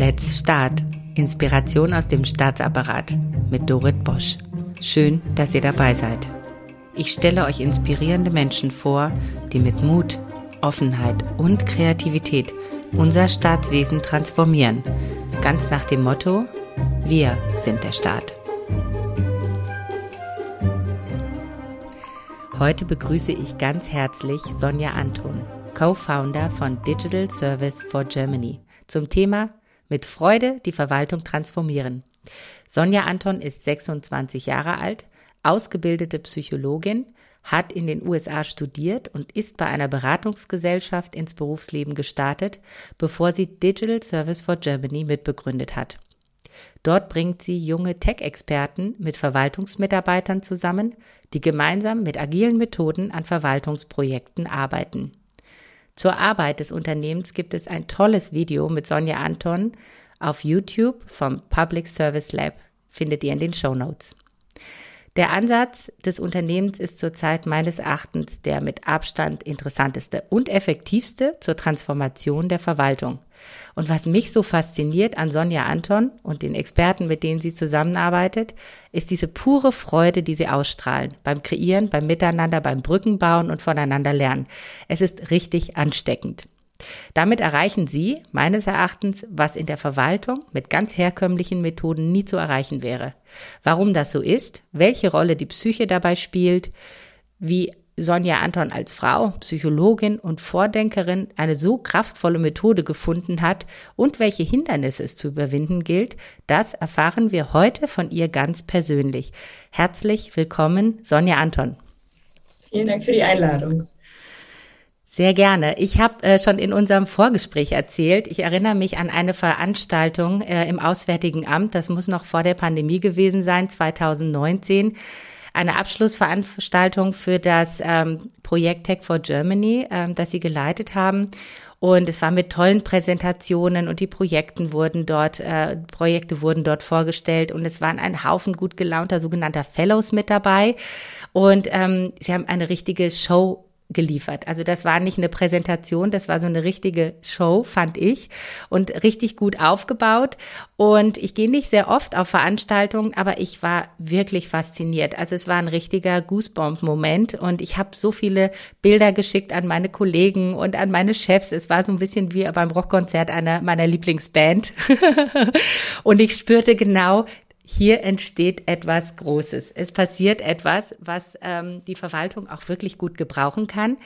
Let's Start. Inspiration aus dem Staatsapparat mit Dorit Bosch. Schön, dass ihr dabei seid. Ich stelle euch inspirierende Menschen vor, die mit Mut, Offenheit und Kreativität unser Staatswesen transformieren. Ganz nach dem Motto, wir sind der Staat. Heute begrüße ich ganz herzlich Sonja Anton, Co-Founder von Digital Service for Germany, zum Thema Mit Freude die Verwaltung transformieren. Sonja Anton ist 26 Jahre alt, ausgebildete Psychologin, hat in den USA studiert und ist bei einer Beratungsgesellschaft ins Berufsleben gestartet, bevor sie Digital Service for Germany mitbegründet hat. Dort bringt sie junge Tech-Experten mit Verwaltungsmitarbeitern zusammen, die gemeinsam mit agilen Methoden an Verwaltungsprojekten arbeiten. Zur Arbeit des Unternehmens gibt es ein tolles Video mit Sonja Anton auf YouTube vom Public Service Lab, findet ihr in den Show Notes. Der Ansatz des Unternehmens ist zurzeit meines Erachtens der mit Abstand interessanteste und effektivste zur Transformation der Verwaltung. Und was mich so fasziniert an Sonja Anton und den Experten, mit denen sie zusammenarbeitet, ist diese pure Freude, die sie ausstrahlen beim Kreieren, beim Miteinander, beim Brückenbauen und voneinander lernen. Es ist richtig ansteckend. Damit erreichen Sie meines Erachtens, was in der Verwaltung mit ganz herkömmlichen Methoden nie zu erreichen wäre. Warum das so ist, welche Rolle die Psyche dabei spielt, wie Sonja Anton als Frau, Psychologin und Vordenkerin eine so kraftvolle Methode gefunden hat und welche Hindernisse es zu überwinden gilt, das erfahren wir heute von ihr ganz persönlich. Herzlich willkommen, Sonja Anton. Vielen Dank für die Einladung. Sehr gerne. Ich habe äh, schon in unserem Vorgespräch erzählt, ich erinnere mich an eine Veranstaltung äh, im Auswärtigen Amt, das muss noch vor der Pandemie gewesen sein, 2019 eine Abschlussveranstaltung für das ähm, Projekt Tech for Germany, ähm, das Sie geleitet haben. Und es war mit tollen Präsentationen und die Projekten wurden dort, äh, Projekte wurden dort vorgestellt und es waren ein Haufen gut gelaunter sogenannter Fellows mit dabei. Und ähm, sie haben eine richtige Show geliefert. Also das war nicht eine Präsentation, das war so eine richtige Show, fand ich, und richtig gut aufgebaut. Und ich gehe nicht sehr oft auf Veranstaltungen, aber ich war wirklich fasziniert. Also es war ein richtiger Goosebump-Moment und ich habe so viele Bilder geschickt an meine Kollegen und an meine Chefs. Es war so ein bisschen wie beim Rockkonzert einer meiner Lieblingsband. und ich spürte genau, hier entsteht etwas Großes. Es passiert etwas, was ähm, die Verwaltung auch wirklich gut gebrauchen kann.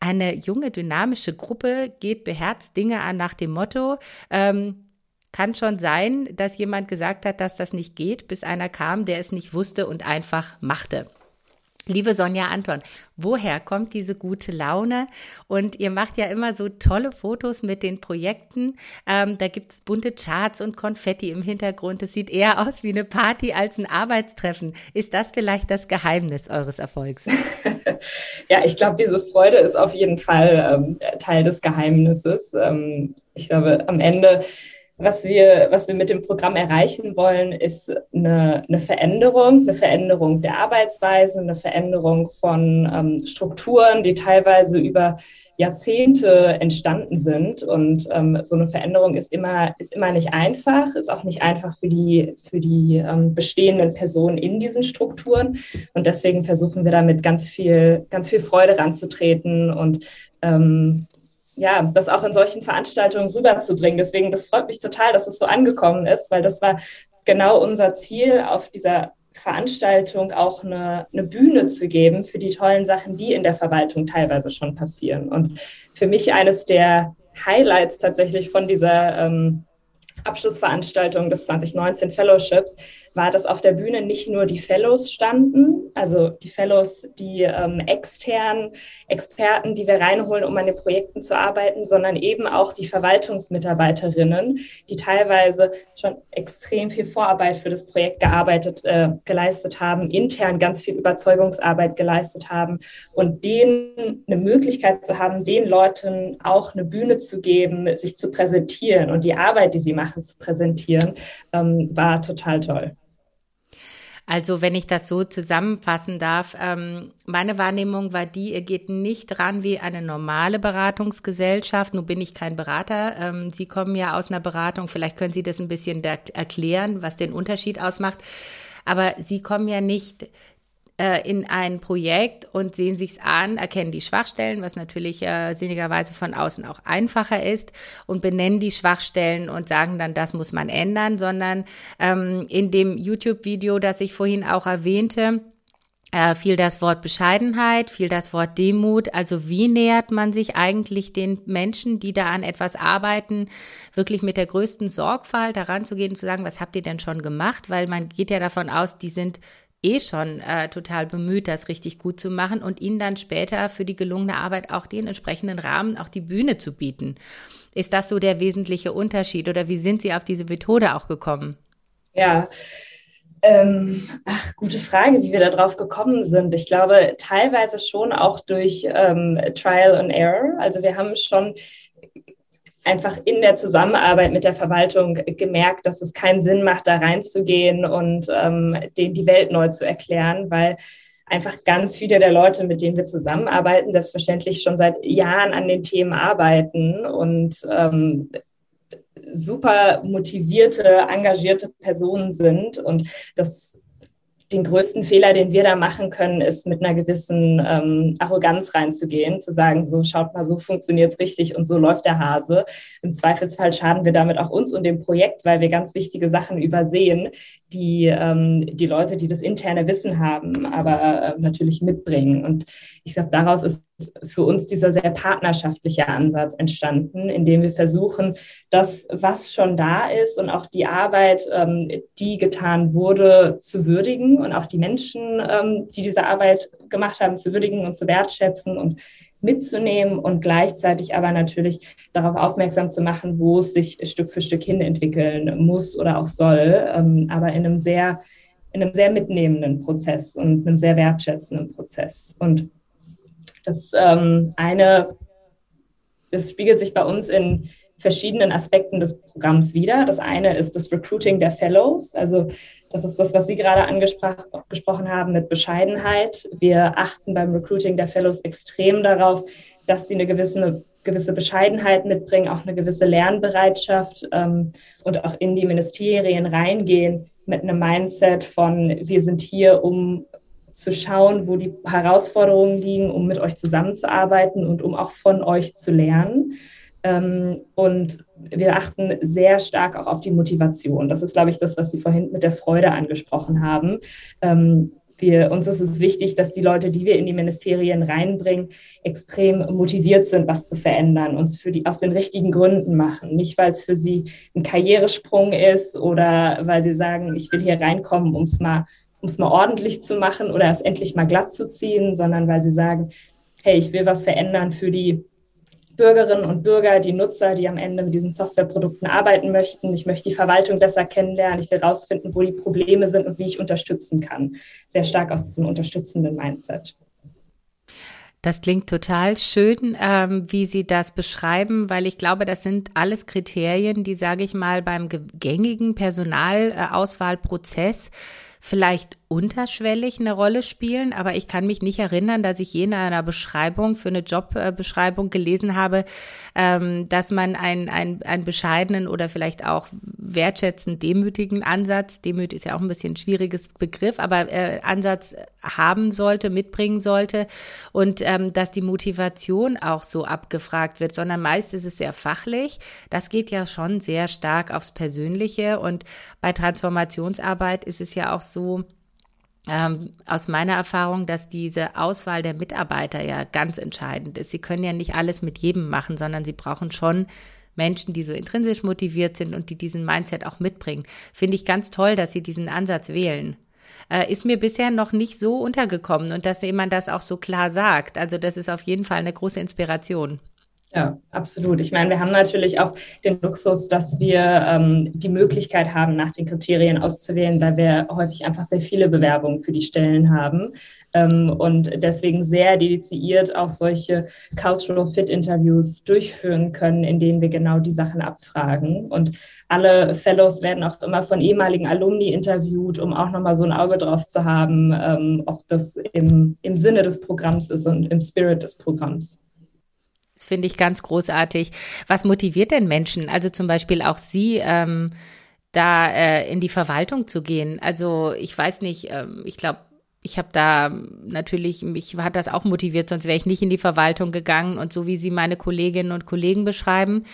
Eine junge, dynamische Gruppe geht beherzt Dinge an nach dem Motto, ähm, kann schon sein, dass jemand gesagt hat, dass das nicht geht, bis einer kam, der es nicht wusste und einfach machte. Liebe Sonja Anton, woher kommt diese gute Laune? Und ihr macht ja immer so tolle Fotos mit den Projekten. Ähm, da gibt's bunte Charts und Konfetti im Hintergrund. Es sieht eher aus wie eine Party als ein Arbeitstreffen. Ist das vielleicht das Geheimnis eures Erfolgs? ja, ich glaube, diese Freude ist auf jeden Fall ähm, Teil des Geheimnisses. Ähm, ich glaube, am Ende was wir, was wir mit dem Programm erreichen wollen, ist eine, eine Veränderung, eine Veränderung der Arbeitsweise, eine Veränderung von ähm, Strukturen, die teilweise über Jahrzehnte entstanden sind. Und ähm, so eine Veränderung ist immer, ist immer nicht einfach, ist auch nicht einfach für die, für die ähm, bestehenden Personen in diesen Strukturen. Und deswegen versuchen wir damit ganz viel, ganz viel Freude ranzutreten und ähm, ja, das auch in solchen Veranstaltungen rüberzubringen. Deswegen, das freut mich total, dass es so angekommen ist, weil das war genau unser Ziel, auf dieser Veranstaltung auch eine, eine Bühne zu geben für die tollen Sachen, die in der Verwaltung teilweise schon passieren. Und für mich eines der Highlights tatsächlich von dieser ähm, Abschlussveranstaltung des 2019 Fellowships war, dass auf der Bühne nicht nur die Fellows standen, also die Fellows, die ähm, externen Experten, die wir reinholen, um an den Projekten zu arbeiten, sondern eben auch die Verwaltungsmitarbeiterinnen, die teilweise schon extrem viel Vorarbeit für das Projekt gearbeitet, äh, geleistet haben, intern ganz viel Überzeugungsarbeit geleistet haben und denen eine Möglichkeit zu haben, den Leuten auch eine Bühne zu geben, sich zu präsentieren und die Arbeit, die sie machen, zu präsentieren, ähm, war total toll. Also wenn ich das so zusammenfassen darf, ähm, meine Wahrnehmung war die, ihr geht nicht ran wie eine normale Beratungsgesellschaft. Nun bin ich kein Berater. Ähm, Sie kommen ja aus einer Beratung. Vielleicht können Sie das ein bisschen erklären, was den Unterschied ausmacht. Aber Sie kommen ja nicht äh, in ein Projekt und sehen sich's an, erkennen die Schwachstellen, was natürlich äh, sinnigerweise von außen auch einfacher ist und benennen die Schwachstellen und sagen dann, das muss man ändern, sondern ähm, in dem YouTube-Video, das ich vorhin auch erwähnte, äh, fiel das Wort Bescheidenheit, fiel das Wort Demut. Also wie nähert man sich eigentlich den Menschen, die da an etwas arbeiten, wirklich mit der größten Sorgfalt daran zu gehen und zu sagen, was habt ihr denn schon gemacht? Weil man geht ja davon aus, die sind eh schon äh, total bemüht, das richtig gut zu machen und ihnen dann später für die gelungene Arbeit auch den entsprechenden Rahmen, auch die Bühne zu bieten. Ist das so der wesentliche Unterschied oder wie sind Sie auf diese Methode auch gekommen? Ja, ähm, ach, gute Frage, wie wir da drauf gekommen sind. Ich glaube, teilweise schon auch durch ähm, Trial and Error. Also wir haben schon einfach in der Zusammenarbeit mit der Verwaltung gemerkt, dass es keinen Sinn macht, da reinzugehen und ähm, denen die Welt neu zu erklären, weil einfach ganz viele der Leute, mit denen wir zusammenarbeiten, selbstverständlich schon seit Jahren an den Themen arbeiten und ähm, super motivierte, engagierte Personen sind und das den größten Fehler, den wir da machen können, ist mit einer gewissen ähm, Arroganz reinzugehen, zu sagen, so schaut mal, so funktioniert es richtig und so läuft der Hase. Im Zweifelsfall schaden wir damit auch uns und dem Projekt, weil wir ganz wichtige Sachen übersehen, die ähm, die Leute, die das interne Wissen haben, aber äh, natürlich mitbringen. Und ich glaube, daraus ist für uns dieser sehr partnerschaftliche Ansatz entstanden, indem wir versuchen, das, was schon da ist und auch die Arbeit, ähm, die getan wurde, zu würdigen und auch die Menschen, ähm, die diese Arbeit gemacht haben, zu würdigen und zu wertschätzen und mitzunehmen und gleichzeitig aber natürlich darauf aufmerksam zu machen, wo es sich Stück für Stück hin entwickeln muss oder auch soll, ähm, aber in einem sehr in einem sehr mitnehmenden Prozess und einem sehr wertschätzenden Prozess. Und das ähm, eine, das spiegelt sich bei uns in verschiedenen Aspekten des Programms wieder. Das eine ist das Recruiting der Fellows, also das ist das, was Sie gerade angesprochen haben mit Bescheidenheit. Wir achten beim Recruiting der Fellows extrem darauf, dass sie eine gewisse, gewisse Bescheidenheit mitbringen, auch eine gewisse Lernbereitschaft ähm, und auch in die Ministerien reingehen mit einem Mindset von, wir sind hier, um zu schauen, wo die Herausforderungen liegen, um mit euch zusammenzuarbeiten und um auch von euch zu lernen. Ähm, und wir achten sehr stark auch auf die Motivation. Das ist, glaube ich, das, was Sie vorhin mit der Freude angesprochen haben. Ähm, wir, uns ist es wichtig, dass die Leute, die wir in die Ministerien reinbringen, extrem motiviert sind, was zu verändern, uns für die aus den richtigen Gründen machen. Nicht, weil es für sie ein Karrieresprung ist oder weil sie sagen, ich will hier reinkommen, um es mal um es mal ordentlich zu machen oder es endlich mal glatt zu ziehen, sondern weil sie sagen, hey, ich will was verändern für die Bürgerinnen und Bürger, die Nutzer, die am Ende mit diesen Softwareprodukten arbeiten möchten. Ich möchte die Verwaltung besser kennenlernen. Ich will herausfinden, wo die Probleme sind und wie ich unterstützen kann. Sehr stark aus diesem unterstützenden Mindset. Das klingt total schön, ähm, wie Sie das beschreiben, weil ich glaube, das sind alles Kriterien, die, sage ich mal, beim gängigen Personalauswahlprozess vielleicht unterschwellig eine Rolle spielen, aber ich kann mich nicht erinnern, dass ich je in einer Beschreibung für eine Jobbeschreibung gelesen habe, ähm, dass man einen, einen, einen bescheidenen oder vielleicht auch wertschätzend demütigen Ansatz, Demüt ist ja auch ein bisschen ein schwieriges Begriff, aber äh, Ansatz haben sollte, mitbringen sollte und ähm, dass die Motivation auch so abgefragt wird, sondern meist ist es sehr fachlich. Das geht ja schon sehr stark aufs Persönliche und bei Transformationsarbeit ist es ja auch so, ähm, aus meiner Erfahrung, dass diese Auswahl der Mitarbeiter ja ganz entscheidend ist. Sie können ja nicht alles mit jedem machen, sondern sie brauchen schon Menschen, die so intrinsisch motiviert sind und die diesen Mindset auch mitbringen. Finde ich ganz toll, dass Sie diesen Ansatz wählen. Äh, ist mir bisher noch nicht so untergekommen und dass jemand das auch so klar sagt. Also das ist auf jeden Fall eine große Inspiration. Ja, absolut. Ich meine, wir haben natürlich auch den Luxus, dass wir ähm, die Möglichkeit haben, nach den Kriterien auszuwählen, weil wir häufig einfach sehr viele Bewerbungen für die Stellen haben. ähm, und deswegen sehr dediziert auch solche Cultural Fit Interviews durchführen können, in denen wir genau die Sachen abfragen. Und alle Fellows werden auch immer von ehemaligen Alumni interviewt, um auch nochmal so ein Auge drauf zu haben, ähm, ob das im, im Sinne des Programms ist und im Spirit des Programms. Das finde ich ganz großartig. Was motiviert denn Menschen? Also zum Beispiel auch Sie, ähm, da äh, in die Verwaltung zu gehen. Also ich weiß nicht, ähm, ich glaube, ich habe da natürlich, mich hat das auch motiviert, sonst wäre ich nicht in die Verwaltung gegangen. Und so wie Sie meine Kolleginnen und Kollegen beschreiben,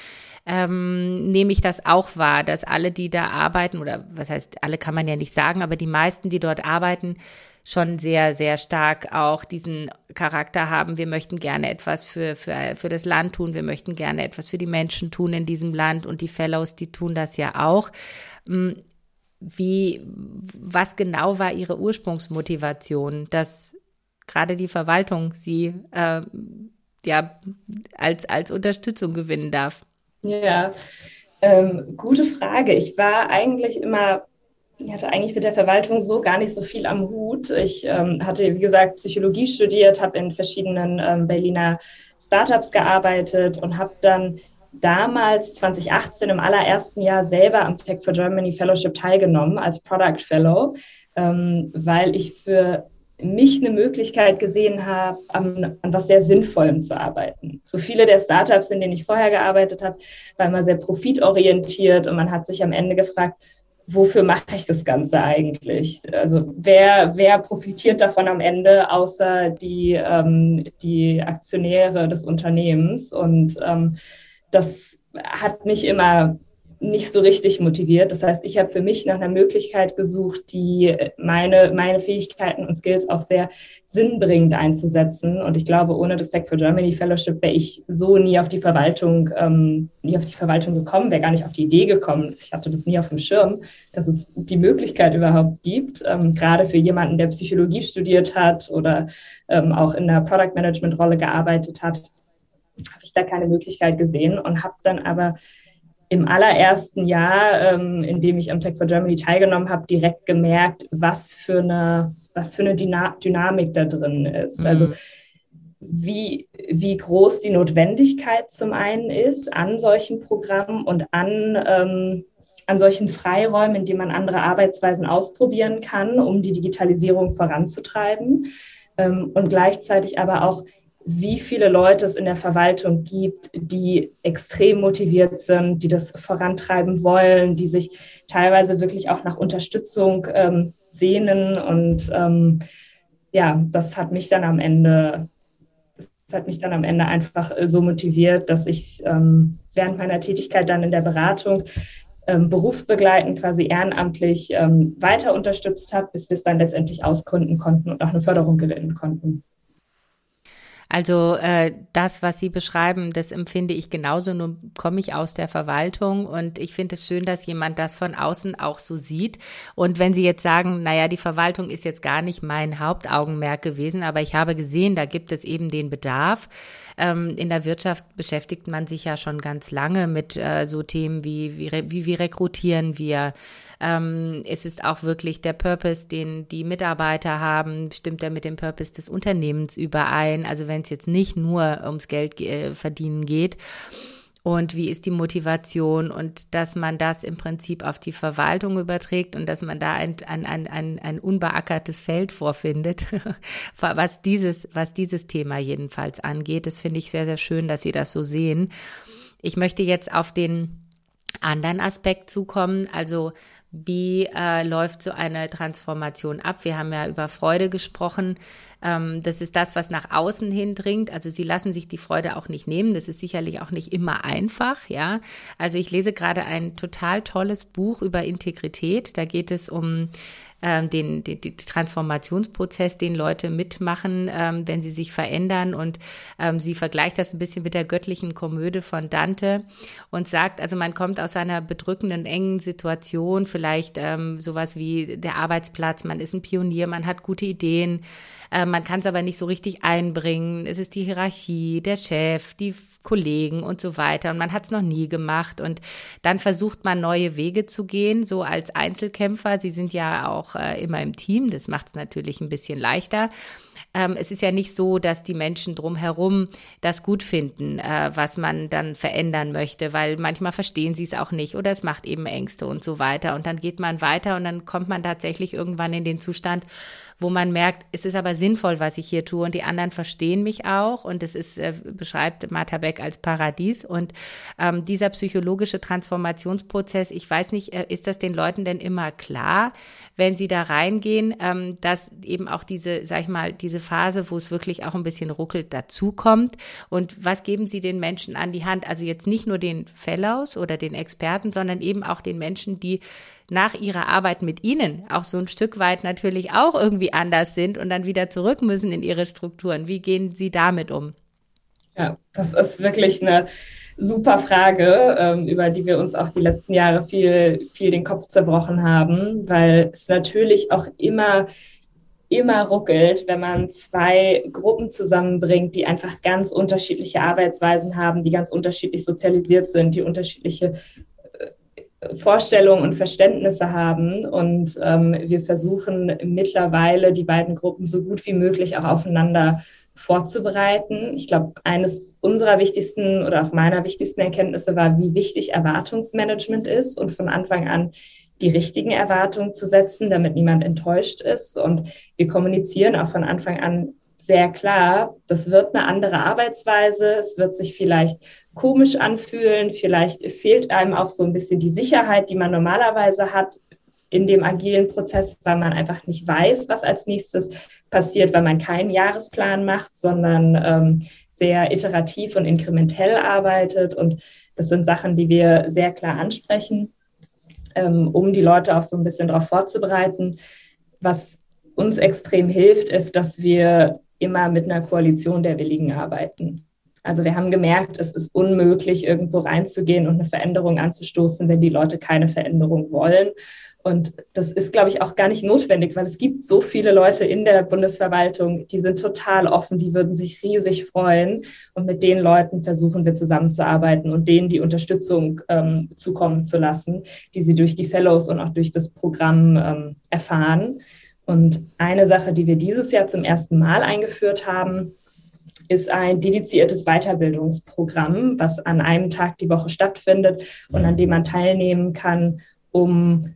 ähm, nehme ich das auch wahr, dass alle, die da arbeiten, oder was heißt, alle kann man ja nicht sagen, aber die meisten, die dort arbeiten, schon sehr, sehr stark auch diesen Charakter haben. Wir möchten gerne etwas für, für, für das Land tun. Wir möchten gerne etwas für die Menschen tun in diesem Land. Und die Fellows, die tun das ja auch. Hm, wie, was genau war Ihre Ursprungsmotivation, dass gerade die Verwaltung Sie äh, ja als, als Unterstützung gewinnen darf? Ja, ähm, gute Frage. Ich war eigentlich immer ich hatte eigentlich mit der Verwaltung so gar nicht so viel am Hut. Ich ähm, hatte, wie gesagt, Psychologie studiert, habe in verschiedenen ähm, Berliner Startups gearbeitet und habe dann damals 2018 im allerersten Jahr selber am Tech for Germany Fellowship teilgenommen als Product Fellow, ähm, weil ich für mich eine Möglichkeit gesehen habe, an, an, was sehr Sinnvollem zu arbeiten. So viele der Startups, in denen ich vorher gearbeitet habe, waren immer sehr profitorientiert und man hat sich am Ende gefragt, wofür mache ich das Ganze eigentlich? Also wer, wer profitiert davon am Ende, außer die, ähm, die Aktionäre des Unternehmens? Und ähm, das hat mich immer nicht so richtig motiviert. Das heißt, ich habe für mich nach einer Möglichkeit gesucht, die meine, meine Fähigkeiten und Skills auch sehr sinnbringend einzusetzen. Und ich glaube, ohne das Tech for Germany Fellowship wäre ich so nie auf die Verwaltung, ähm, nie auf die Verwaltung gekommen, wäre gar nicht auf die Idee gekommen. Ich hatte das nie auf dem Schirm, dass es die Möglichkeit überhaupt gibt, ähm, gerade für jemanden, der Psychologie studiert hat oder ähm, auch in der Product Management Rolle gearbeitet hat habe ich da keine Möglichkeit gesehen und habe dann aber im allerersten Jahr, ähm, in dem ich am Tech for Germany teilgenommen habe, direkt gemerkt, was für eine, was für eine Dyna Dynamik da drin ist. Mhm. Also wie, wie groß die Notwendigkeit zum einen ist an solchen Programmen und an, ähm, an solchen Freiräumen, in denen man andere Arbeitsweisen ausprobieren kann, um die Digitalisierung voranzutreiben. Ähm, und gleichzeitig aber auch, wie viele Leute es in der Verwaltung gibt, die extrem motiviert sind, die das vorantreiben wollen, die sich teilweise wirklich auch nach Unterstützung ähm, sehnen. Und ähm, ja, das hat mich dann am Ende, hat mich dann am Ende einfach äh, so motiviert, dass ich ähm, während meiner Tätigkeit dann in der Beratung ähm, berufsbegleitend quasi ehrenamtlich ähm, weiter unterstützt habe, bis wir es dann letztendlich auskunden konnten und auch eine Förderung gewinnen konnten. Also äh, das, was Sie beschreiben, das empfinde ich genauso. Nun komme ich aus der Verwaltung und ich finde es schön, dass jemand das von außen auch so sieht. Und wenn Sie jetzt sagen, naja, die Verwaltung ist jetzt gar nicht mein Hauptaugenmerk gewesen, aber ich habe gesehen, da gibt es eben den Bedarf. Ähm, in der Wirtschaft beschäftigt man sich ja schon ganz lange mit äh, so Themen wie, wie, wie, rekrutieren wir, ähm, es ist auch wirklich der Purpose, den die Mitarbeiter haben, stimmt er mit dem Purpose des Unternehmens überein. Also wenn es jetzt nicht nur ums Geld äh, verdienen geht und wie ist die Motivation und dass man das im Prinzip auf die Verwaltung überträgt und dass man da ein, ein, ein, ein, ein unbeackertes Feld vorfindet, was dieses, was dieses Thema jedenfalls angeht. Das finde ich sehr, sehr schön, dass Sie das so sehen. Ich möchte jetzt auf den anderen Aspekt zukommen. Also wie äh, läuft so eine Transformation ab? Wir haben ja über Freude gesprochen. Ähm, das ist das, was nach außen hin dringt. Also sie lassen sich die Freude auch nicht nehmen. Das ist sicherlich auch nicht immer einfach, ja. Also ich lese gerade ein total tolles Buch über Integrität. Da geht es um ähm, den, den, den Transformationsprozess, den Leute mitmachen, ähm, wenn sie sich verändern. Und ähm, sie vergleicht das ein bisschen mit der göttlichen Komödie von Dante und sagt, also man kommt aus einer bedrückenden, engen Situation, vielleicht ähm, sowas wie der Arbeitsplatz, man ist ein Pionier, man hat gute Ideen, äh, man kann es aber nicht so richtig einbringen. Es ist die Hierarchie, der Chef, die Kollegen und so weiter und man hat es noch nie gemacht und dann versucht man neue Wege zu gehen, so als Einzelkämpfer. Sie sind ja auch äh, immer im Team, das macht es natürlich ein bisschen leichter. Ähm, es ist ja nicht so, dass die Menschen drumherum das gut finden, äh, was man dann verändern möchte, weil manchmal verstehen sie es auch nicht oder es macht eben Ängste und so weiter. Und dann geht man weiter und dann kommt man tatsächlich irgendwann in den Zustand, wo man merkt, es ist aber sinnvoll, was ich hier tue und die anderen verstehen mich auch und es ist, äh, beschreibt Martha Beck als Paradies und ähm, dieser psychologische Transformationsprozess, ich weiß nicht, äh, ist das den Leuten denn immer klar, wenn sie da reingehen, ähm, dass eben auch diese, sag ich mal, diese Phase, wo es wirklich auch ein bisschen ruckelt, dazukommt und was geben sie den Menschen an die Hand? Also jetzt nicht nur den Fellows oder den Experten, sondern eben auch den Menschen, die nach ihrer Arbeit mit ihnen auch so ein Stück weit natürlich auch irgendwie anders sind und dann wieder zurück müssen in ihre Strukturen. Wie gehen Sie damit um? Ja, das ist wirklich eine super Frage, ähm, über die wir uns auch die letzten Jahre viel, viel den Kopf zerbrochen haben, weil es natürlich auch immer immer ruckelt, wenn man zwei Gruppen zusammenbringt, die einfach ganz unterschiedliche Arbeitsweisen haben, die ganz unterschiedlich sozialisiert sind, die unterschiedliche Vorstellungen und Verständnisse haben. Und ähm, wir versuchen mittlerweile die beiden Gruppen so gut wie möglich auch aufeinander vorzubereiten. Ich glaube, eines unserer wichtigsten oder auch meiner wichtigsten Erkenntnisse war, wie wichtig Erwartungsmanagement ist und von Anfang an die richtigen Erwartungen zu setzen, damit niemand enttäuscht ist. Und wir kommunizieren auch von Anfang an sehr klar, das wird eine andere Arbeitsweise, es wird sich vielleicht komisch anfühlen. Vielleicht fehlt einem auch so ein bisschen die Sicherheit, die man normalerweise hat in dem agilen Prozess, weil man einfach nicht weiß, was als nächstes passiert, weil man keinen Jahresplan macht, sondern ähm, sehr iterativ und inkrementell arbeitet. Und das sind Sachen, die wir sehr klar ansprechen, ähm, um die Leute auch so ein bisschen darauf vorzubereiten. Was uns extrem hilft, ist, dass wir immer mit einer Koalition der Willigen arbeiten. Also wir haben gemerkt, es ist unmöglich, irgendwo reinzugehen und eine Veränderung anzustoßen, wenn die Leute keine Veränderung wollen. Und das ist, glaube ich, auch gar nicht notwendig, weil es gibt so viele Leute in der Bundesverwaltung, die sind total offen, die würden sich riesig freuen. Und mit den Leuten versuchen wir zusammenzuarbeiten und denen die Unterstützung ähm, zukommen zu lassen, die sie durch die Fellows und auch durch das Programm ähm, erfahren. Und eine Sache, die wir dieses Jahr zum ersten Mal eingeführt haben, ist ein dediziertes Weiterbildungsprogramm, was an einem Tag die Woche stattfindet und an dem man teilnehmen kann, um,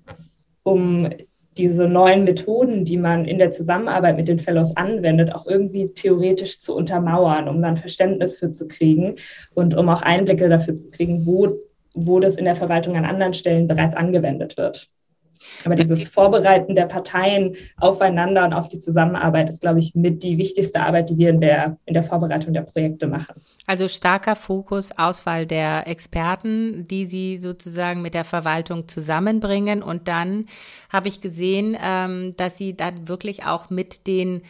um diese neuen Methoden, die man in der Zusammenarbeit mit den Fellows anwendet, auch irgendwie theoretisch zu untermauern, um dann Verständnis für zu kriegen und um auch Einblicke dafür zu kriegen, wo, wo das in der Verwaltung an anderen Stellen bereits angewendet wird. Aber dieses Vorbereiten der Parteien aufeinander und auf die Zusammenarbeit ist, glaube ich, mit die wichtigste Arbeit, die wir in der, in der Vorbereitung der Projekte machen. Also starker Fokus, Auswahl der Experten, die Sie sozusagen mit der Verwaltung zusammenbringen. Und dann habe ich gesehen, ähm, dass Sie dann wirklich auch mit den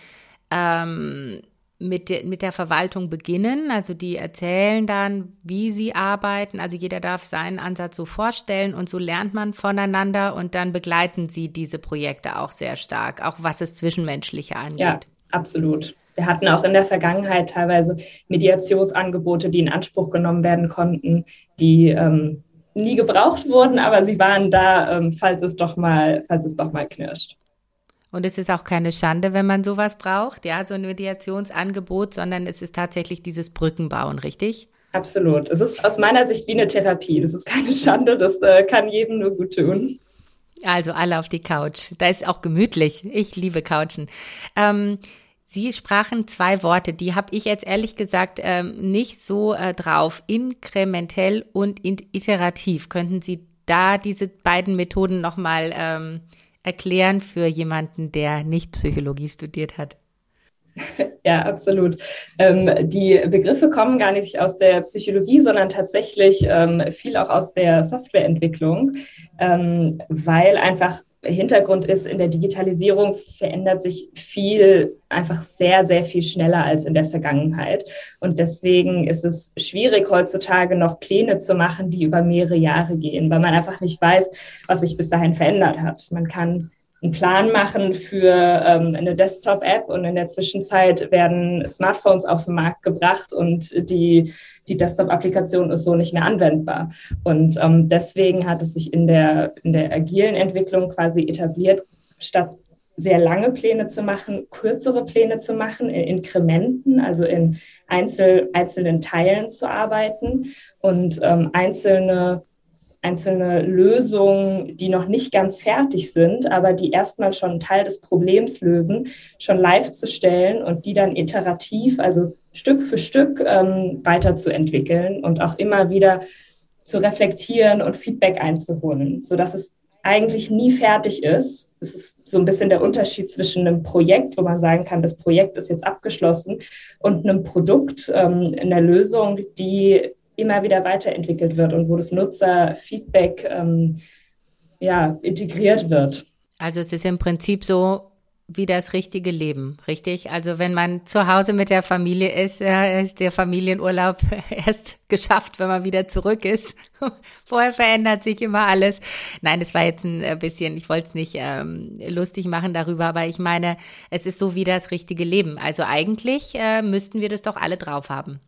ähm, mit, de, mit der Verwaltung beginnen. Also die erzählen dann, wie sie arbeiten. Also jeder darf seinen Ansatz so vorstellen und so lernt man voneinander und dann begleiten sie diese Projekte auch sehr stark, auch was es Zwischenmenschliche angeht. Ja, absolut. Wir hatten auch in der Vergangenheit teilweise Mediationsangebote, die in Anspruch genommen werden konnten, die ähm, nie gebraucht wurden, aber sie waren da, ähm, falls es doch mal, falls es doch mal knirscht. Und es ist auch keine Schande, wenn man sowas braucht, ja, so ein Mediationsangebot, sondern es ist tatsächlich dieses Brückenbauen, richtig? Absolut. Es ist aus meiner Sicht wie eine Therapie. Das ist keine Schande, das äh, kann jedem nur gut tun. Also alle auf die Couch. Da ist auch gemütlich. Ich liebe Couchen. Ähm, Sie sprachen zwei Worte, die habe ich jetzt ehrlich gesagt ähm, nicht so äh, drauf. Inkrementell und iterativ. Könnten Sie da diese beiden Methoden nochmal ähm, erklären für jemanden, der nicht Psychologie studiert hat? Ja, absolut. Ähm, die Begriffe kommen gar nicht aus der Psychologie, sondern tatsächlich ähm, viel auch aus der Softwareentwicklung, ähm, weil einfach Hintergrund ist, in der Digitalisierung verändert sich viel einfach sehr, sehr viel schneller als in der Vergangenheit. Und deswegen ist es schwierig, heutzutage noch Pläne zu machen, die über mehrere Jahre gehen, weil man einfach nicht weiß, was sich bis dahin verändert hat. Man kann einen Plan machen für ähm, eine Desktop-App und in der Zwischenzeit werden Smartphones auf den Markt gebracht und die, die Desktop-Applikation ist so nicht mehr anwendbar. Und ähm, deswegen hat es sich in der, in der agilen Entwicklung quasi etabliert, statt sehr lange Pläne zu machen, kürzere Pläne zu machen, in Inkrementen, also in einzel, einzelnen Teilen zu arbeiten und ähm, einzelne einzelne Lösungen, die noch nicht ganz fertig sind, aber die erstmal schon einen Teil des Problems lösen, schon live zu stellen und die dann iterativ, also Stück für Stück ähm, weiterzuentwickeln und auch immer wieder zu reflektieren und Feedback einzuholen, sodass es eigentlich nie fertig ist. Es ist so ein bisschen der Unterschied zwischen einem Projekt, wo man sagen kann, das Projekt ist jetzt abgeschlossen, und einem Produkt, ähm, einer Lösung, die immer wieder weiterentwickelt wird und wo das Nutzerfeedback ähm, ja, integriert wird. Also es ist im Prinzip so wie das richtige Leben, richtig? Also wenn man zu Hause mit der Familie ist, ist der Familienurlaub erst geschafft, wenn man wieder zurück ist. Vorher verändert sich immer alles. Nein, das war jetzt ein äh, bisschen, ich wollte es nicht ähm, lustig machen darüber, aber ich meine, es ist so wie das richtige Leben. Also eigentlich äh, müssten wir das doch alle drauf haben.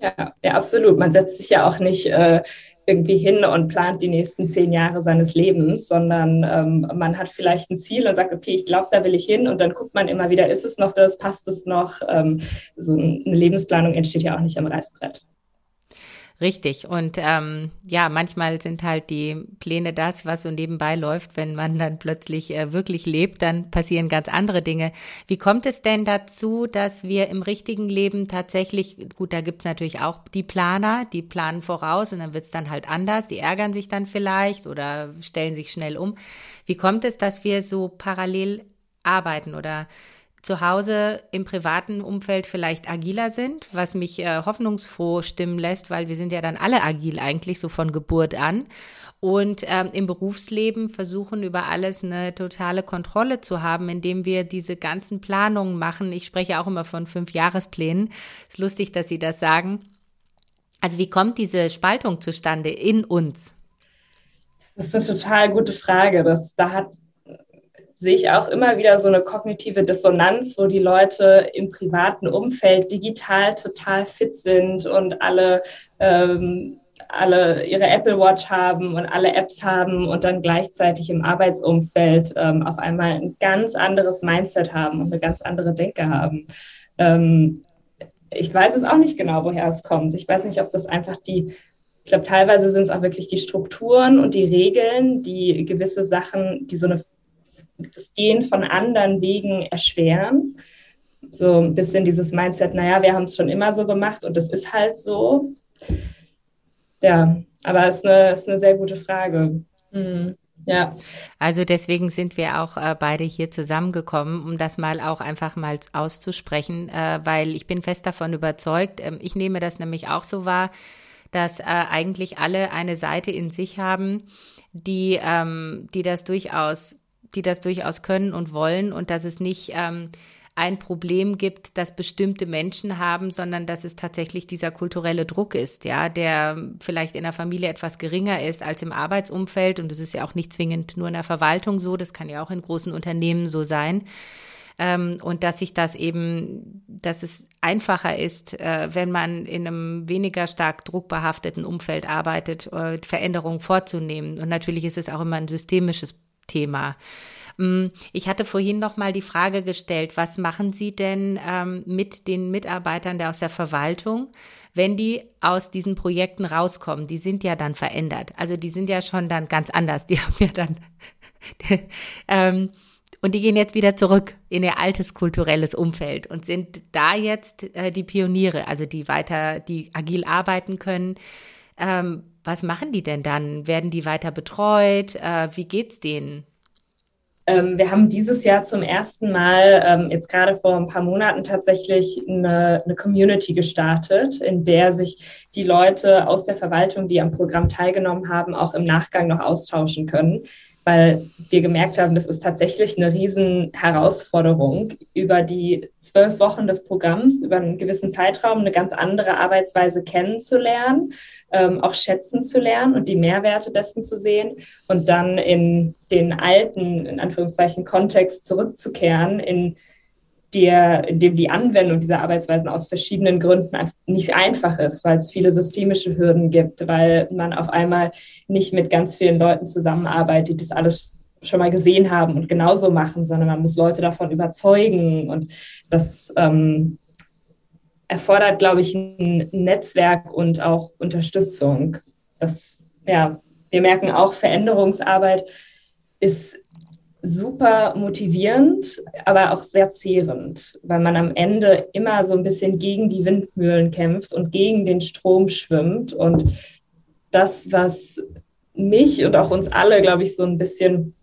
Ja, ja, absolut. Man setzt sich ja auch nicht äh, irgendwie hin und plant die nächsten zehn Jahre seines Lebens, sondern ähm, man hat vielleicht ein Ziel und sagt, okay, ich glaube, da will ich hin und dann guckt man immer wieder, ist es noch das, passt es noch? Ähm, so eine Lebensplanung entsteht ja auch nicht am Reißbrett. Richtig. Und ähm, ja, manchmal sind halt die Pläne das, was so nebenbei läuft. Wenn man dann plötzlich äh, wirklich lebt, dann passieren ganz andere Dinge. Wie kommt es denn dazu, dass wir im richtigen Leben tatsächlich, gut, da gibt's natürlich auch die Planer, die planen voraus und dann wird's dann halt anders. Die ärgern sich dann vielleicht oder stellen sich schnell um. Wie kommt es, dass wir so parallel arbeiten oder zu Hause im privaten Umfeld vielleicht agiler sind, was mich äh, hoffnungsfroh stimmen lässt, weil wir sind ja dann alle agil eigentlich so von Geburt an und ähm, im Berufsleben versuchen über alles eine totale Kontrolle zu haben, indem wir diese ganzen Planungen machen. Ich spreche auch immer von fünf Jahresplänen. Ist lustig, dass Sie das sagen. Also wie kommt diese Spaltung zustande in uns? Das ist eine total gute Frage. Das, da hat sehe ich auch immer wieder so eine kognitive Dissonanz, wo die Leute im privaten Umfeld digital total fit sind und alle, ähm, alle ihre Apple Watch haben und alle Apps haben und dann gleichzeitig im Arbeitsumfeld ähm, auf einmal ein ganz anderes Mindset haben und eine ganz andere Denke haben. Ähm, ich weiß es auch nicht genau, woher es kommt. Ich weiß nicht, ob das einfach die ich glaube, teilweise sind es auch wirklich die Strukturen und die Regeln, die gewisse Sachen, die so eine das Gehen von anderen Wegen erschweren. So ein bisschen dieses Mindset, naja, wir haben es schon immer so gemacht und es ist halt so. Ja, aber es ist eine, ist eine sehr gute Frage. Mhm. Ja. Also deswegen sind wir auch äh, beide hier zusammengekommen, um das mal auch einfach mal auszusprechen, äh, weil ich bin fest davon überzeugt, äh, ich nehme das nämlich auch so wahr, dass äh, eigentlich alle eine Seite in sich haben, die, ähm, die das durchaus die das durchaus können und wollen und dass es nicht ähm, ein Problem gibt, das bestimmte Menschen haben, sondern dass es tatsächlich dieser kulturelle Druck ist, ja, der vielleicht in der Familie etwas geringer ist als im Arbeitsumfeld und das ist ja auch nicht zwingend nur in der Verwaltung so, das kann ja auch in großen Unternehmen so sein. Ähm, und dass sich das eben, dass es einfacher ist, äh, wenn man in einem weniger stark druckbehafteten Umfeld arbeitet, äh, Veränderungen vorzunehmen. Und natürlich ist es auch immer ein systemisches Thema. Mm, ich hatte vorhin noch mal die Frage gestellt, was machen Sie denn ähm, mit den Mitarbeitern der aus der Verwaltung, wenn die aus diesen Projekten rauskommen? Die sind ja dann verändert. Also die sind ja schon dann ganz anders. Die haben ja dann ähm, und die gehen jetzt wieder zurück in ihr altes kulturelles Umfeld und sind da jetzt äh, die Pioniere, also die weiter, die agil arbeiten können. Ähm, was machen die denn dann? Werden die weiter betreut? Äh, wie geht's denen? Ähm, wir haben dieses Jahr zum ersten Mal, ähm, jetzt gerade vor ein paar Monaten tatsächlich eine, eine, Community gestartet, in der sich die Leute aus der Verwaltung, die am Programm teilgenommen haben, auch im Nachgang noch austauschen können. Weil wir gemerkt haben, das ist tatsächlich eine riesen Herausforderung, über die zwölf Wochen des Programms, über einen gewissen Zeitraum eine ganz andere Arbeitsweise kennenzulernen, ähm, auch schätzen zu lernen und die Mehrwerte dessen zu sehen und dann in den alten, in Anführungszeichen, Kontext zurückzukehren, in der, dem die Anwendung dieser Arbeitsweisen aus verschiedenen Gründen nicht einfach ist, weil es viele systemische Hürden gibt, weil man auf einmal nicht mit ganz vielen Leuten zusammenarbeitet, die das alles schon mal gesehen haben und genauso machen, sondern man muss Leute davon überzeugen und das ähm, erfordert, glaube ich, ein Netzwerk und auch Unterstützung. Das, ja, wir merken auch, Veränderungsarbeit ist super motivierend, aber auch sehr zehrend, weil man am Ende immer so ein bisschen gegen die Windmühlen kämpft und gegen den Strom schwimmt. Und das, was mich und auch uns alle, glaube ich, so ein bisschen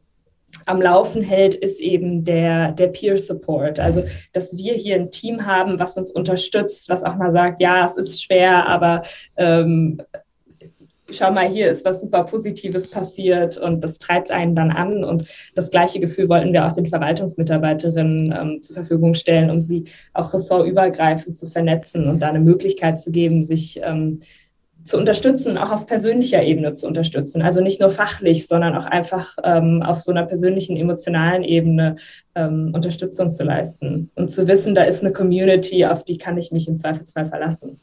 am Laufen hält, ist eben der, der Peer Support. Also, dass wir hier ein Team haben, was uns unterstützt, was auch mal sagt, ja, es ist schwer, aber ähm, schau mal, hier ist was super Positives passiert und das treibt einen dann an. Und das gleiche Gefühl wollten wir auch den Verwaltungsmitarbeiterinnen ähm, zur Verfügung stellen, um sie auch ressortübergreifend zu vernetzen und da eine Möglichkeit zu geben, sich ähm, zu unterstützen, auch auf persönlicher Ebene zu unterstützen. Also nicht nur fachlich, sondern auch einfach ähm, auf so einer persönlichen, emotionalen Ebene ähm, Unterstützung zu leisten und zu wissen, da ist eine Community, auf die kann ich mich im Zweifelsfall verlassen.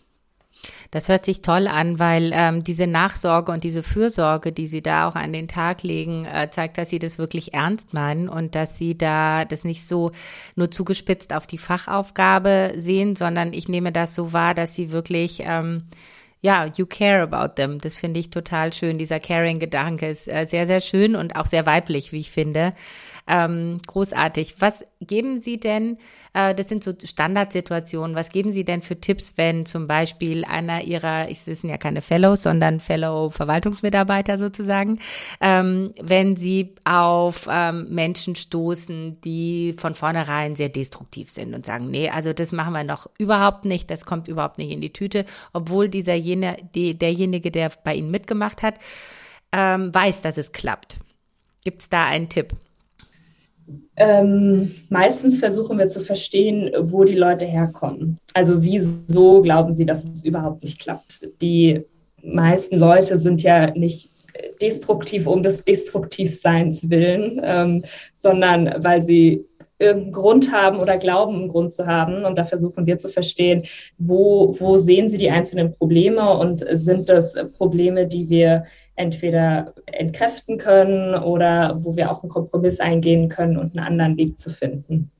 Das hört sich toll an, weil ähm, diese Nachsorge und diese Fürsorge, die Sie da auch an den Tag legen, äh, zeigt, dass Sie das wirklich ernst meinen und dass Sie da das nicht so nur zugespitzt auf die Fachaufgabe sehen, sondern ich nehme das so wahr, dass Sie wirklich ähm, ja, you care about them. Das finde ich total schön. Dieser Caring-Gedanke ist äh, sehr, sehr schön und auch sehr weiblich, wie ich finde. Ähm, großartig. Was geben Sie denn, äh, das sind so Standardsituationen, was geben Sie denn für Tipps, wenn zum Beispiel einer Ihrer, ich sind ja keine Fellows, sondern Fellow-Verwaltungsmitarbeiter sozusagen, ähm, wenn Sie auf ähm, Menschen stoßen, die von vornherein sehr destruktiv sind und sagen, nee, also das machen wir noch überhaupt nicht, das kommt überhaupt nicht in die Tüte, obwohl dieser jene, die, derjenige, der bei Ihnen mitgemacht hat, ähm, weiß, dass es klappt. Gibt es da einen Tipp? Ähm, meistens versuchen wir zu verstehen, wo die Leute herkommen. Also wieso glauben sie, dass es überhaupt nicht klappt? Die meisten Leute sind ja nicht destruktiv um des Destruktivseins willen, ähm, sondern weil sie irgendeinen Grund haben oder glauben, einen Grund zu haben. Und da versuchen wir zu verstehen, wo, wo sehen sie die einzelnen Probleme und sind das Probleme, die wir entweder entkräften können oder wo wir auch einen Kompromiss eingehen können und einen anderen Weg zu finden.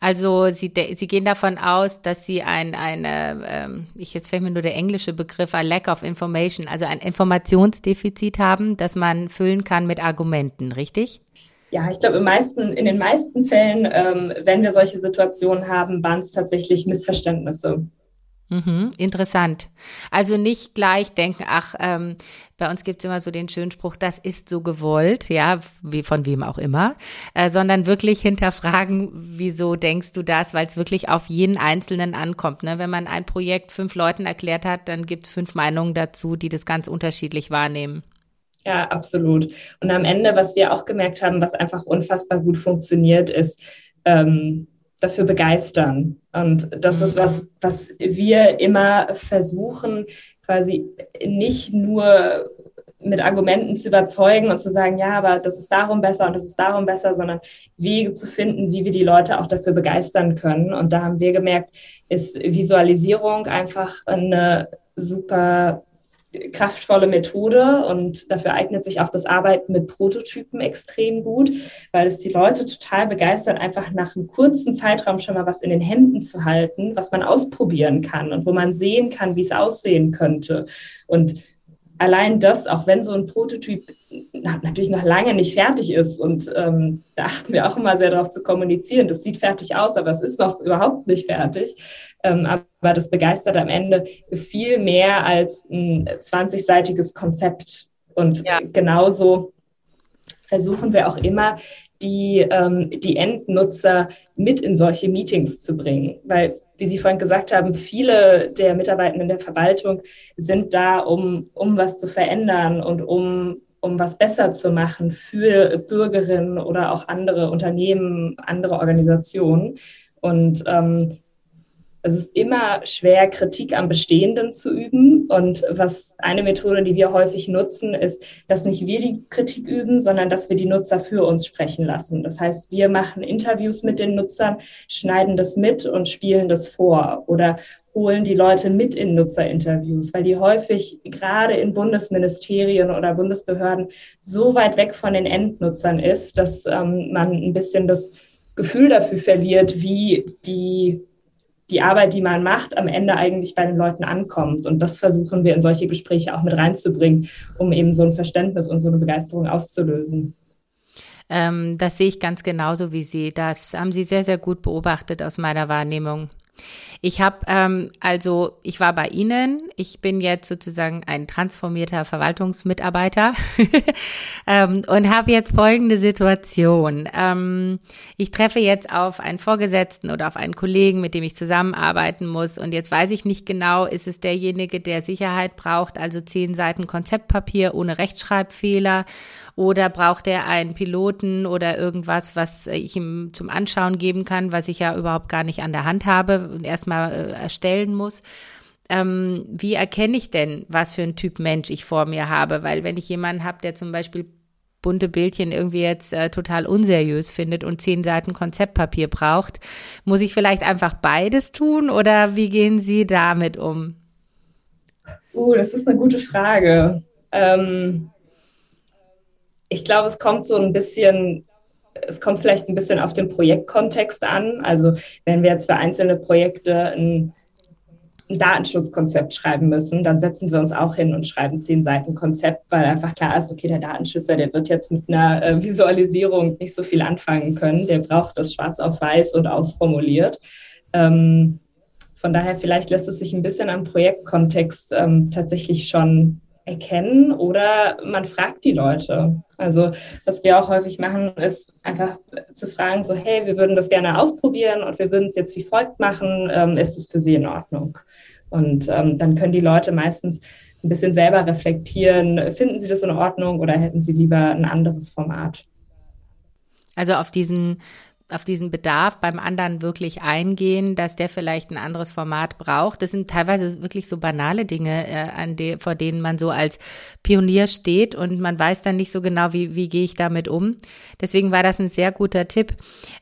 Also Sie, Sie gehen davon aus, dass Sie ein, eine, ähm, ich jetzt fällt mir nur der englische Begriff, ein Lack of Information, also ein Informationsdefizit haben, das man füllen kann mit Argumenten, richtig? Ja, ich glaube, meisten, in den meisten Fällen, ähm, wenn wir solche Situationen haben, waren es tatsächlich Missverständnisse. Mhm, interessant. Also nicht gleich denken, ach, ähm, bei uns gibt es immer so den schönen Spruch, das ist so gewollt, ja, wie von wem auch immer, äh, sondern wirklich hinterfragen, wieso denkst du das, weil es wirklich auf jeden Einzelnen ankommt. Ne? Wenn man ein Projekt fünf Leuten erklärt hat, dann gibt es fünf Meinungen dazu, die das ganz unterschiedlich wahrnehmen. Ja, absolut. Und am Ende, was wir auch gemerkt haben, was einfach unfassbar gut funktioniert, ist ähm, dafür begeistern. Und das ist was, mhm. was wir immer versuchen, quasi nicht nur mit Argumenten zu überzeugen und zu sagen, ja, aber das ist darum besser und das ist darum besser, sondern Wege zu finden, wie wir die Leute auch dafür begeistern können. Und da haben wir gemerkt, ist Visualisierung einfach eine super kraftvolle Methode und dafür eignet sich auch das Arbeiten mit Prototypen extrem gut, weil es die Leute total begeistert, einfach nach einem kurzen Zeitraum schon mal was in den Händen zu halten, was man ausprobieren kann und wo man sehen kann, wie es aussehen könnte. Und allein das, auch wenn so ein Prototyp natürlich noch lange nicht fertig ist und ähm, da achten wir auch immer sehr darauf zu kommunizieren, das sieht fertig aus, aber es ist noch überhaupt nicht fertig. Ähm, aber das begeistert am Ende viel mehr als ein 20-seitiges Konzept. Und ja. genauso versuchen wir auch immer, die, ähm, die Endnutzer mit in solche Meetings zu bringen, weil wie Sie vorhin gesagt haben, viele der Mitarbeitenden der Verwaltung sind da, um, um was zu verändern und um, um was besser zu machen für Bürgerinnen oder auch andere Unternehmen, andere Organisationen. Und ähm, es ist immer schwer, Kritik am Bestehenden zu üben. Und was eine Methode, die wir häufig nutzen, ist, dass nicht wir die Kritik üben, sondern dass wir die Nutzer für uns sprechen lassen. Das heißt, wir machen Interviews mit den Nutzern, schneiden das mit und spielen das vor oder holen die Leute mit in Nutzerinterviews, weil die häufig gerade in Bundesministerien oder Bundesbehörden so weit weg von den Endnutzern ist, dass ähm, man ein bisschen das Gefühl dafür verliert, wie die die Arbeit, die man macht, am Ende eigentlich bei den Leuten ankommt. Und das versuchen wir in solche Gespräche auch mit reinzubringen, um eben so ein Verständnis und so eine Begeisterung auszulösen. Ähm, das sehe ich ganz genauso wie Sie. Das haben Sie sehr, sehr gut beobachtet aus meiner Wahrnehmung. Ich habe ähm, also, ich war bei Ihnen. Ich bin jetzt sozusagen ein transformierter Verwaltungsmitarbeiter ähm, und habe jetzt folgende Situation. Ähm, ich treffe jetzt auf einen Vorgesetzten oder auf einen Kollegen, mit dem ich zusammenarbeiten muss. Und jetzt weiß ich nicht genau, ist es derjenige, der Sicherheit braucht, also zehn Seiten Konzeptpapier ohne Rechtschreibfehler, oder braucht er einen Piloten oder irgendwas, was ich ihm zum Anschauen geben kann, was ich ja überhaupt gar nicht an der Hand habe und erstmal äh, erstellen muss. Ähm, wie erkenne ich denn, was für ein Typ Mensch ich vor mir habe? Weil wenn ich jemanden habe, der zum Beispiel bunte Bildchen irgendwie jetzt äh, total unseriös findet und zehn Seiten Konzeptpapier braucht, muss ich vielleicht einfach beides tun oder wie gehen Sie damit um? Uh, das ist eine gute Frage. Ähm, ich glaube, es kommt so ein bisschen es kommt vielleicht ein bisschen auf den Projektkontext an. Also wenn wir jetzt für einzelne Projekte ein, ein Datenschutzkonzept schreiben müssen, dann setzen wir uns auch hin und schreiben zehn Seiten Konzept, weil einfach klar ist, okay, der Datenschützer, der wird jetzt mit einer äh, Visualisierung nicht so viel anfangen können. Der braucht das schwarz auf weiß und ausformuliert. Ähm, von daher vielleicht lässt es sich ein bisschen am Projektkontext ähm, tatsächlich schon erkennen oder man fragt die Leute. Also was wir auch häufig machen, ist einfach zu fragen, so hey, wir würden das gerne ausprobieren und wir würden es jetzt wie folgt machen, ähm, ist es für Sie in Ordnung? Und ähm, dann können die Leute meistens ein bisschen selber reflektieren, finden Sie das in Ordnung oder hätten Sie lieber ein anderes Format? Also auf diesen auf diesen Bedarf beim anderen wirklich eingehen, dass der vielleicht ein anderes Format braucht. Das sind teilweise wirklich so banale Dinge, äh, an de, vor denen man so als Pionier steht und man weiß dann nicht so genau, wie, wie gehe ich damit um. Deswegen war das ein sehr guter Tipp.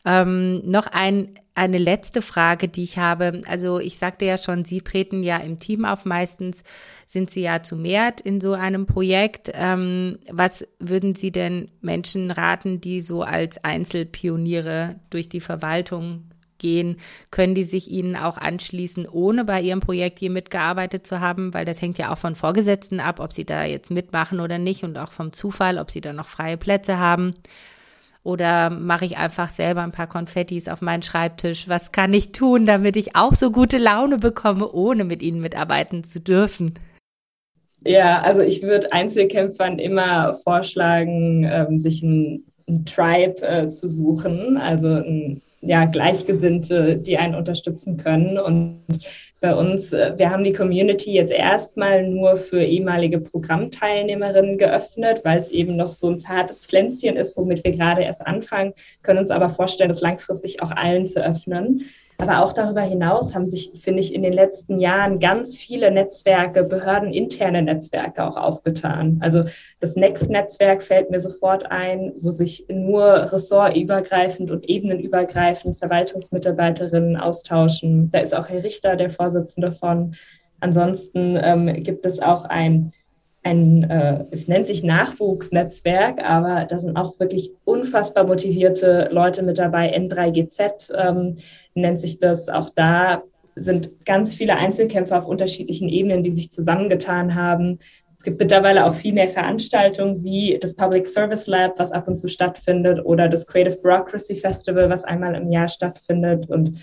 Ähm, noch ein eine letzte Frage, die ich habe. Also ich sagte ja schon, Sie treten ja im Team auf. Meistens sind Sie ja zu mehr in so einem Projekt. Ähm, was würden Sie denn Menschen raten, die so als Einzelpioniere durch die Verwaltung gehen? Können die sich Ihnen auch anschließen, ohne bei Ihrem Projekt hier mitgearbeitet zu haben? Weil das hängt ja auch von Vorgesetzten ab, ob Sie da jetzt mitmachen oder nicht und auch vom Zufall, ob Sie da noch freie Plätze haben. Oder mache ich einfach selber ein paar Konfettis auf meinen Schreibtisch? Was kann ich tun, damit ich auch so gute Laune bekomme, ohne mit ihnen mitarbeiten zu dürfen? Ja, also ich würde Einzelkämpfern immer vorschlagen, ähm, sich ein, ein Tribe äh, zu suchen, also ein, ja, Gleichgesinnte, die einen unterstützen können. Und bei uns, äh, wir haben die Community jetzt erstmal nur für ehemalige Programmteilnehmerinnen geöffnet, weil es eben noch so ein zartes Pflänzchen ist, womit wir gerade erst anfangen, können uns aber vorstellen, das langfristig auch allen zu öffnen. Aber auch darüber hinaus haben sich, finde ich, in den letzten Jahren ganz viele Netzwerke, behördeninterne Netzwerke auch aufgetan. Also das Next-Netzwerk fällt mir sofort ein, wo sich nur ressortübergreifend und ebenenübergreifend Verwaltungsmitarbeiterinnen austauschen. Da ist auch Herr Richter der Vorsitzende von. Ansonsten ähm, gibt es auch ein ein, äh, es nennt sich Nachwuchsnetzwerk, aber da sind auch wirklich unfassbar motivierte Leute mit dabei. N3GZ ähm, nennt sich das. Auch da sind ganz viele Einzelkämpfer auf unterschiedlichen Ebenen, die sich zusammengetan haben. Es gibt mittlerweile auch viel mehr Veranstaltungen wie das Public Service Lab, was ab und zu stattfindet, oder das Creative Bureaucracy Festival, was einmal im Jahr stattfindet. Und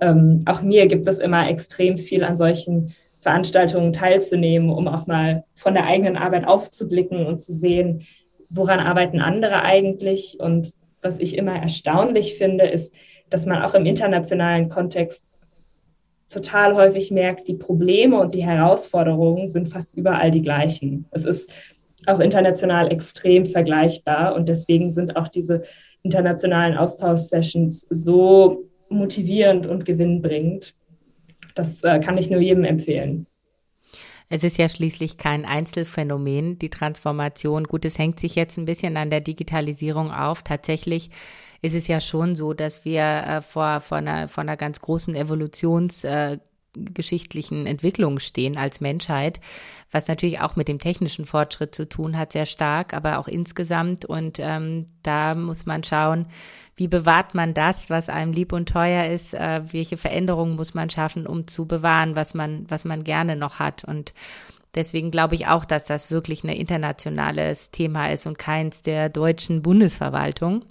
ähm, auch mir gibt es immer extrem viel an solchen Veranstaltungen teilzunehmen, um auch mal von der eigenen Arbeit aufzublicken und zu sehen, woran arbeiten andere eigentlich. Und was ich immer erstaunlich finde, ist, dass man auch im internationalen Kontext total häufig merkt, die Probleme und die Herausforderungen sind fast überall die gleichen. Es ist auch international extrem vergleichbar. Und deswegen sind auch diese internationalen Austauschsessions so motivierend und gewinnbringend. Das äh, kann ich nur jedem empfehlen. Es ist ja schließlich kein Einzelfenomen, die Transformation. Gut, es hängt sich jetzt ein bisschen an der Digitalisierung auf. Tatsächlich ist es ja schon so, dass wir äh, vor, vor, einer, vor einer ganz großen Evolutions- äh, geschichtlichen Entwicklung stehen als Menschheit, was natürlich auch mit dem technischen Fortschritt zu tun hat, sehr stark, aber auch insgesamt. Und ähm, da muss man schauen, wie bewahrt man das, was einem lieb und teuer ist, äh, welche Veränderungen muss man schaffen, um zu bewahren, was man, was man gerne noch hat. Und deswegen glaube ich auch, dass das wirklich ein internationales Thema ist und keins der deutschen Bundesverwaltung.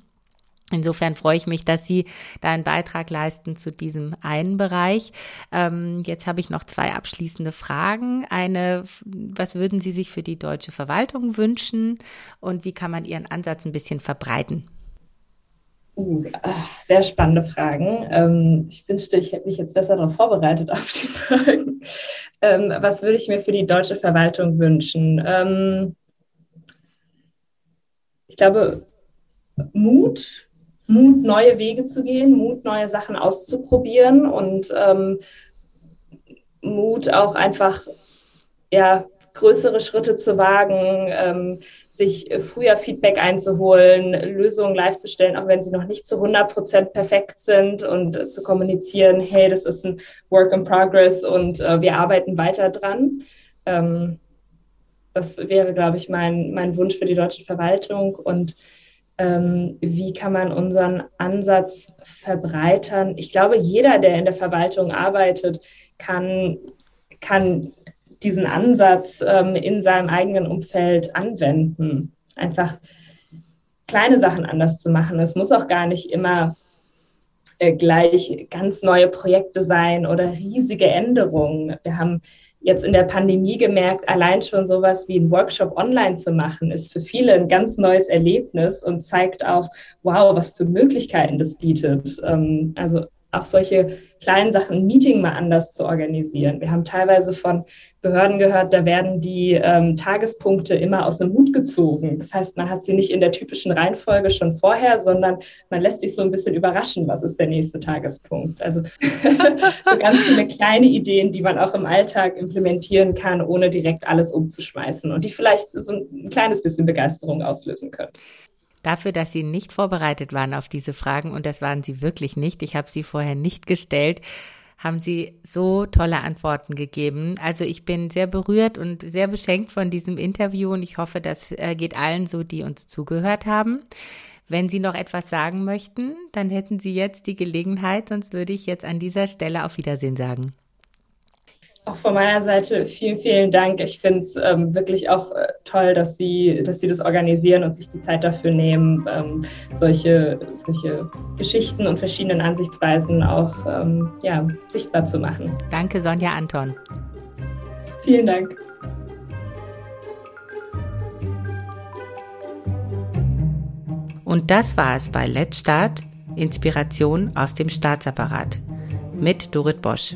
Insofern freue ich mich, dass Sie da einen Beitrag leisten zu diesem einen Bereich. Ähm, jetzt habe ich noch zwei abschließende Fragen. Eine, was würden Sie sich für die deutsche Verwaltung wünschen und wie kann man Ihren Ansatz ein bisschen verbreiten? Uh, sehr spannende Fragen. Ähm, ich wünschte, ich hätte mich jetzt besser darauf vorbereitet auf die Fragen. Ähm, was würde ich mir für die deutsche Verwaltung wünschen? Ähm, ich glaube, Mut Mut, neue Wege zu gehen, Mut, neue Sachen auszuprobieren und ähm, Mut auch einfach ja, größere Schritte zu wagen, ähm, sich früher Feedback einzuholen, Lösungen live zu stellen, auch wenn sie noch nicht zu 100 Prozent perfekt sind und äh, zu kommunizieren, hey, das ist ein Work in Progress und äh, wir arbeiten weiter dran. Ähm, das wäre, glaube ich, mein, mein Wunsch für die deutsche Verwaltung und wie kann man unseren Ansatz verbreitern. Ich glaube, jeder, der in der Verwaltung arbeitet, kann, kann diesen Ansatz ähm, in seinem eigenen Umfeld anwenden. Einfach kleine Sachen anders zu machen. Es muss auch gar nicht immer äh, gleich ganz neue Projekte sein oder riesige Änderungen. Wir haben jetzt in der Pandemie gemerkt, allein schon sowas wie ein Workshop online zu machen, ist für viele ein ganz neues Erlebnis und zeigt auch, wow, was für Möglichkeiten das bietet. Ähm, also auch solche kleinen Sachen, ein Meeting mal anders zu organisieren. Wir haben teilweise von Behörden gehört, da werden die ähm, Tagespunkte immer aus dem Hut gezogen. Das heißt, man hat sie nicht in der typischen Reihenfolge schon vorher, sondern man lässt sich so ein bisschen überraschen, was ist der nächste Tagespunkt. Also so ganz viele kleine Ideen, die man auch im Alltag implementieren kann, ohne direkt alles umzuschmeißen und die vielleicht so ein kleines bisschen Begeisterung auslösen können. Dafür, dass Sie nicht vorbereitet waren auf diese Fragen, und das waren Sie wirklich nicht, ich habe sie vorher nicht gestellt, haben Sie so tolle Antworten gegeben. Also ich bin sehr berührt und sehr beschenkt von diesem Interview und ich hoffe, das äh, geht allen so, die uns zugehört haben. Wenn Sie noch etwas sagen möchten, dann hätten Sie jetzt die Gelegenheit, sonst würde ich jetzt an dieser Stelle auf Wiedersehen sagen. Auch von meiner Seite vielen, vielen Dank. Ich finde es ähm, wirklich auch äh, toll, dass Sie, dass Sie das organisieren und sich die Zeit dafür nehmen, ähm, solche, solche Geschichten und verschiedenen Ansichtsweisen auch ähm, ja, sichtbar zu machen. Danke, Sonja Anton. Vielen Dank. Und das war es bei Let's Start, Inspiration aus dem Staatsapparat mit Dorit Bosch.